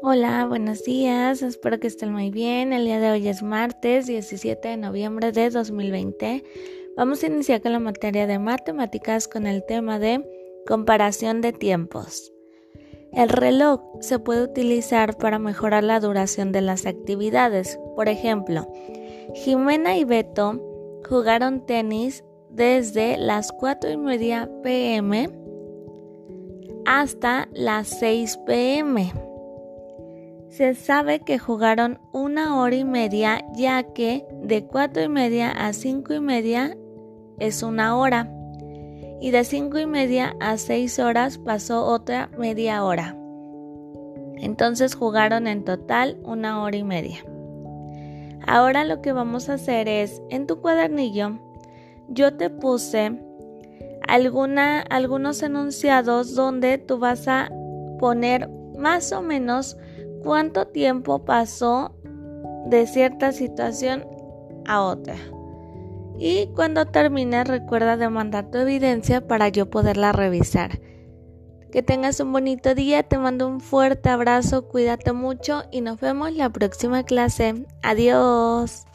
Hola, buenos días, espero que estén muy bien. El día de hoy es martes 17 de noviembre de 2020. Vamos a iniciar con la materia de matemáticas con el tema de comparación de tiempos. El reloj se puede utilizar para mejorar la duración de las actividades. Por ejemplo, Jimena y Beto jugaron tenis desde las 4 y media pm hasta las 6 pm. Se sabe que jugaron una hora y media ya que de cuatro y media a cinco y media es una hora y de cinco y media a seis horas pasó otra media hora. Entonces jugaron en total una hora y media. Ahora lo que vamos a hacer es, en tu cuadernillo, yo te puse alguna, algunos enunciados donde tú vas a poner más o menos cuánto tiempo pasó de cierta situación a otra. Y cuando termines recuerda de mandar tu evidencia para yo poderla revisar. Que tengas un bonito día, te mando un fuerte abrazo, cuídate mucho y nos vemos la próxima clase. Adiós.